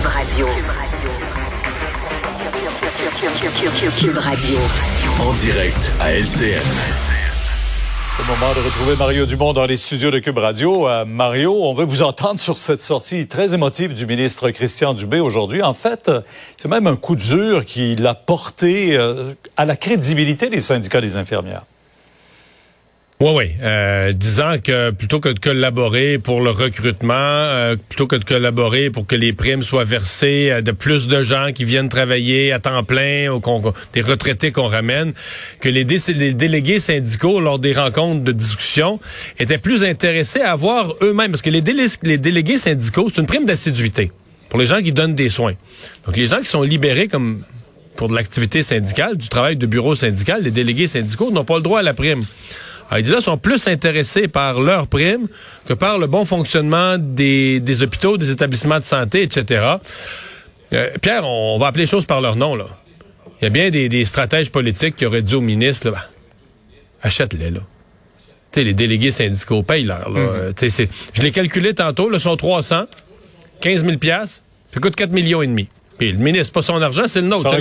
Cube Radio. Cube Radio. En direct à LCN. C'est le moment de retrouver Mario Dumont dans les studios de Cube Radio. Euh, Mario, on veut vous entendre sur cette sortie très émotive du ministre Christian Dubé aujourd'hui. En fait, c'est même un coup dur qui l'a porté euh, à la crédibilité des syndicats des infirmières. Oui, oui. Euh, disant que plutôt que de collaborer pour le recrutement, euh, plutôt que de collaborer pour que les primes soient versées de plus de gens qui viennent travailler à temps plein ou des retraités qu'on ramène, que les, délégués syndicaux, lors des rencontres de discussion, étaient plus intéressés à avoir eux-mêmes, parce que les, les délégués syndicaux, c'est une prime d'assiduité pour les gens qui donnent des soins. Donc les gens qui sont libérés comme pour de l'activité syndicale, du travail de bureau syndical, les délégués syndicaux n'ont pas le droit à la prime. Alors, ils sont plus intéressés par leur prime que par le bon fonctionnement des, des hôpitaux, des établissements de santé, etc. Euh, Pierre, on va appeler les choses par leur nom, là. Il y a bien des, des stratèges politiques qui auraient dit au ministre, là, achète-les, là. sais, les délégués syndicaux payent leur. Là. Mm-hmm. Je l'ai calculé tantôt, là, sont 300, 15 000 piastres, ça coûte 4 millions et demi. Puis le ministre, pas son argent, c'est le nôtre.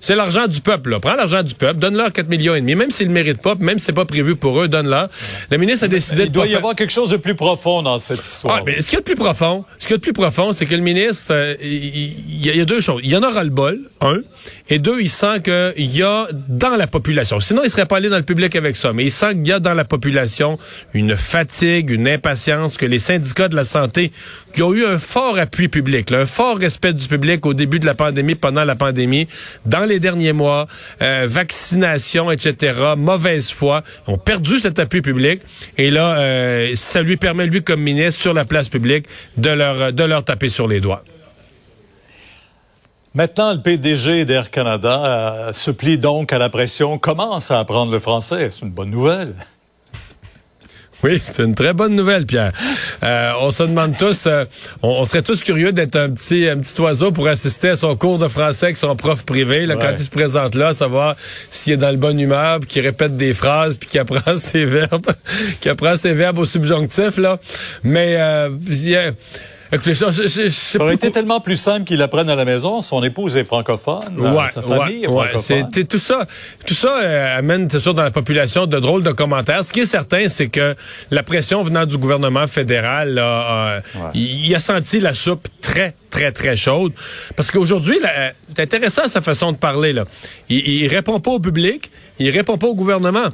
C'est l'argent du peuple. Là. Prends l'argent du peuple, donne-leur 4 millions et demi. Même s'ils ne le méritent pas, même si c'est pas prévu pour eux, donne-leur. Le ministre a décidé Il doit y avoir quelque chose de plus profond dans cette histoire. Ah, mais ce qu'il y a de plus profond, ce qu'il y a de plus profond, c'est que le ministre, euh, il, y a, deux choses. Il y en aura le bol, un, et deux, il sent qu'il y a dans la population. Sinon, il serait pas allé dans le public avec ça. Mais il sent qu'il y a dans la population une fatigue, une impatience que les syndicats de la santé, qui ont eu un fort appui public, un fort respect du public au début début de la pandémie, pendant la pandémie, dans les derniers mois, euh, vaccination, etc., mauvaise foi, ont perdu cet appui public. Et là, euh, ça lui permet, lui, comme ministre, sur la place publique, de leur, de leur taper sur les doigts. Maintenant, le PDG d'Air Canada euh, se plie donc à la pression, commence à apprendre le français. C'est une bonne nouvelle. Oui, c'est une très bonne nouvelle, Pierre. Euh, on se demande tous, euh, on, serait tous curieux d'être un petit, un petit oiseau pour assister à son cours de français avec son prof privé. Là, Quand il se présente là, savoir s'il est dans le bonne humeur, puis qu'il répète des phrases, puis qu'il apprend ses verbes, qu'il apprend ses verbes au subjonctif. Là. Mais euh, ça, aurait été tellement plus simple qu'il apprenne à la maison. Son épouse est francophone, ouais, sa famille est francophone. Tout ça. Tout ça euh, amène, c'est sûr, dans la population de drôles de commentaires. Ce qui est certain, c'est que la pression venant du gouvernement fédéral, euh, il, a senti la soupe très, très, très chaude. Parce qu'aujourd'hui, c'est intéressant sa façon de parler. Là. Il, il répond pas au public, il répond pas au gouvernement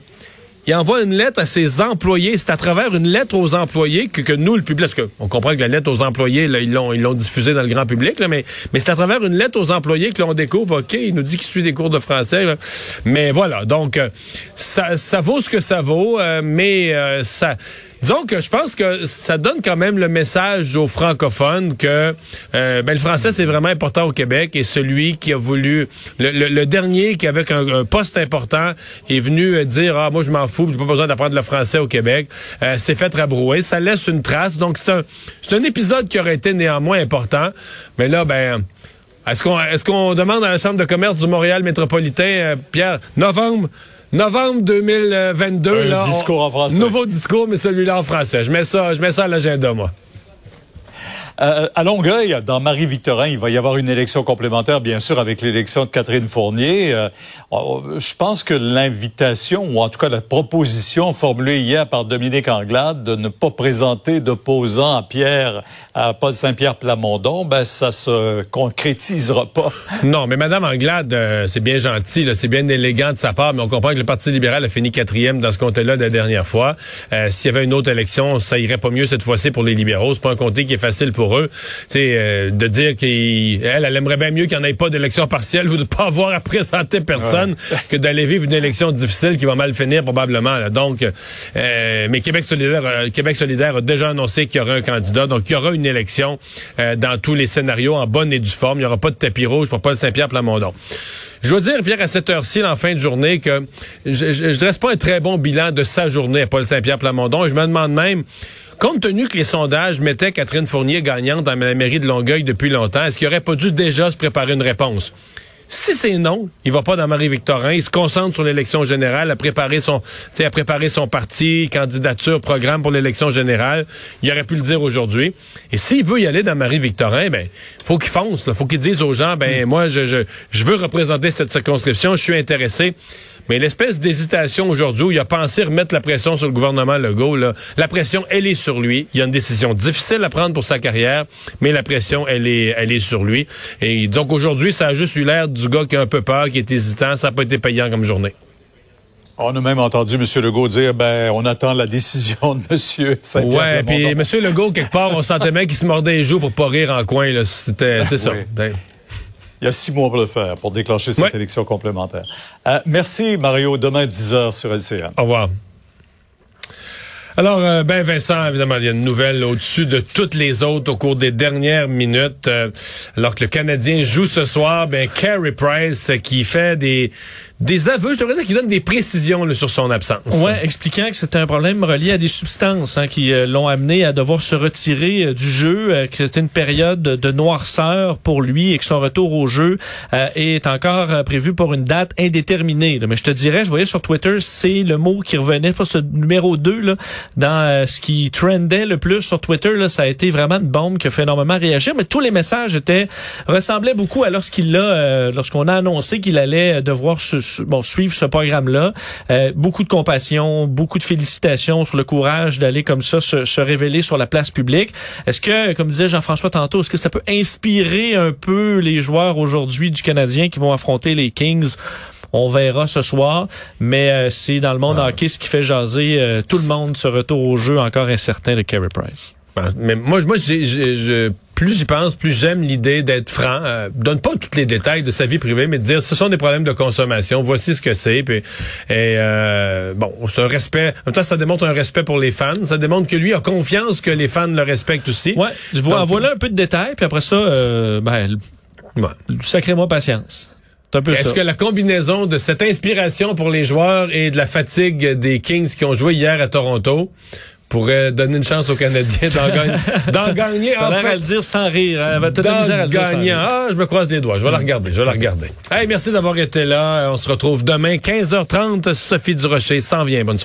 il envoie une lettre à ses employés. C'est à travers une lettre aux employés que, que nous, le public, parce qu'on comprend que la lettre aux employés, là, ils l'ont, ils l'ont diffusée dans le grand public, là, mais, c'est à travers une lettre aux employés que l'on découvre, OK, il nous dit qu'il suit des cours de français. Là. Mais voilà, donc, euh, ça, ça vaut ce que ça vaut, euh, mais euh, ça Disons que je pense que ça donne quand même le message aux francophones que euh, ben, le français, c'est vraiment important au Québec et celui qui a voulu, le, dernier qui avec un, poste important est venu euh, dire, ah, moi je m'en fous, j'ai pas besoin d'apprendre le français au Québec, euh, s'est fait rabrouer. Ça laisse une trace. Donc c'est un, c'est un épisode qui aurait été néanmoins important. Mais là, ben... Est-ce qu'on est-ce qu'on demande à la Chambre de commerce du Montréal métropolitain, euh, Pierre, novembre, Novembre 2022, Un discours en français. Nouveau discours, mais celui-là en français. Je mets ça, je mets ça à l'agenda, moi. Euh, à Longueuil, dans Marie-Victorin, il va y avoir une élection complémentaire, bien sûr, avec l'élection de Catherine Fournier. Euh, oh, je pense que l'invitation, ou en tout cas la proposition formulée hier par Dominique Anglade de ne pas présenter d'opposant à Pierre, à Paul Saint-Pierre Plamondon, ben ça se concrétisera pas. Non, mais Madame Anglade, euh, c'est bien gentil, c'est bien élégant de sa part, mais on comprend que le Parti libéral a fini quatrième dans ce comté-là la dernière fois. S'il y avait une autre élection, ça irait pas mieux cette fois-ci pour les libéraux. C'est pas un comté qui est facile pour pour eux. Euh, de dire qu'elle, elle aimerait bien mieux qu'il n'y en ait pas d'élection partielle ou de pas avoir à présenter personne que d'aller vivre une élection difficile qui va mal finir probablement. Donc, euh, mais Québec solidaire, euh, Québec solidaire a déjà annoncé qu'il y aura un candidat. Donc, il y aura une élection euh, dans tous les scénarios en bonne et due forme. Il n'y aura pas de tapis rouge pour Paul Saint-Pierre Plamondon. Je dois dire, Pierre, à cette heure-ci, en fin de journée, que je, je dresse pas un très bon bilan de sa journée à Paul Saint-Pierre Plamondon. Je me demande même Compte tenu que les sondages mettaient Catherine Fournier gagnante dans la mairie de Longueuil depuis longtemps, est-ce qu'il aurait pas dû déjà se préparer une réponse? Si c'est non, il va pas dans Marie-Victorin. Il se concentre sur l'élection générale, à préparer son, à préparer son parti, candidature, programme pour l'élection générale. Il aurait pu le dire aujourd'hui. Et s'il veut y aller dans Marie-Victorin, ben, faut qu'il fonce. Là. Faut qu'il dise aux gens, ben, moi, je, je, je veux représenter cette circonscription. Je suis intéressé. Mais l'espèce d'hésitation aujourd'hui où il a pensé remettre la pression sur le gouvernement Legault, là, la pression, elle est sur lui. Il y a une décision difficile à prendre pour sa carrière, mais la pression, elle est, elle est sur lui. Et donc aujourd'hui, ça a juste eu l'air du gars qui a un peu peur, qui est hésitant. Ça n'a pas été payant comme journée. On a même entendu M. Legault dire, ben, on attend la décision de M. saint Ouais, puis M. Legault, quelque part, on sentait même qu'il se mordait les joues pour pas rire en coin, là. C'était, c'est ça. Il y a six mois pour le faire, pour déclencher cette élection complémentaire. Euh, merci, Mario. Demain, 10 h sur LCA. Au revoir. Alors, euh, ben Vincent, évidemment, il y a une nouvelle au-dessus de toutes les autres au cours des dernières minutes. Euh, alors que le Canadien joue ce soir, ben Carey Price qui fait des des aveux, je devrais dire qu'il donne des précisions là, sur son absence. Ouais, expliquant que c'était un problème relié à des substances hein, qui euh, l'ont amené à devoir se retirer euh, du jeu, euh, que c'était une période de noirceur pour lui et que son retour au jeu est encore prévu pour une date indéterminée. Mais je te dirais, je voyais sur Twitter, c'est le mot qui revenait, pas ce numéro 2 là, dans ce qui trendait le plus sur Twitter. Là, ça a été vraiment une bombe qui a fait énormément réagir, mais tous les messages étaient ressemblaient beaucoup à lorsqu'il l'a, lorsqu'on a annoncé qu'il allait devoir se bon, suivre ce programme-là. Euh, beaucoup de compassion, beaucoup de félicitations sur le courage d'aller comme ça se, se, révéler sur la place publique. Est-ce que, comme disait Jean-François tantôt, est-ce que ça peut inspirer un peu les joueurs aujourd'hui du Canadien qui vont affronter les Kings? On verra ce soir, mais euh, c'est dans le monde hockey ce qui fait jaser euh, tout le monde ce retour au jeu encore incertain de Carey Price. Ben, mais moi, moi, j'ai, plus j'y pense, plus j'aime l'idée d'être franc. Euh, donne pas tous les détails de sa vie privée, mais de dire ce sont des problèmes de consommation. Voici ce que c'est. Puis, et euh, bon, c'est un respect. En même temps, ça démontre un respect pour les fans. Ça démontre que lui a confiance que les fans le respectent aussi. Ouais. Je vois. voilà un peu de détails, puis après ça, euh, ben, ouais. sacrez-moi patience. Est-ce que la combinaison de cette inspiration pour les joueurs et de la fatigue des Kings qui ont joué hier à Toronto pourrait donner une chance aux Canadiens d'en gagner. D'en gagner. en fait, à le dire sans rire. Hein. D'en gagner. Ah, je me croise les doigts. Je vais la regarder. Je vais la regarder. Hey, merci d'avoir été là. On se retrouve demain, 15h30. Sophie Durocher s'en vient. Bonne soirée.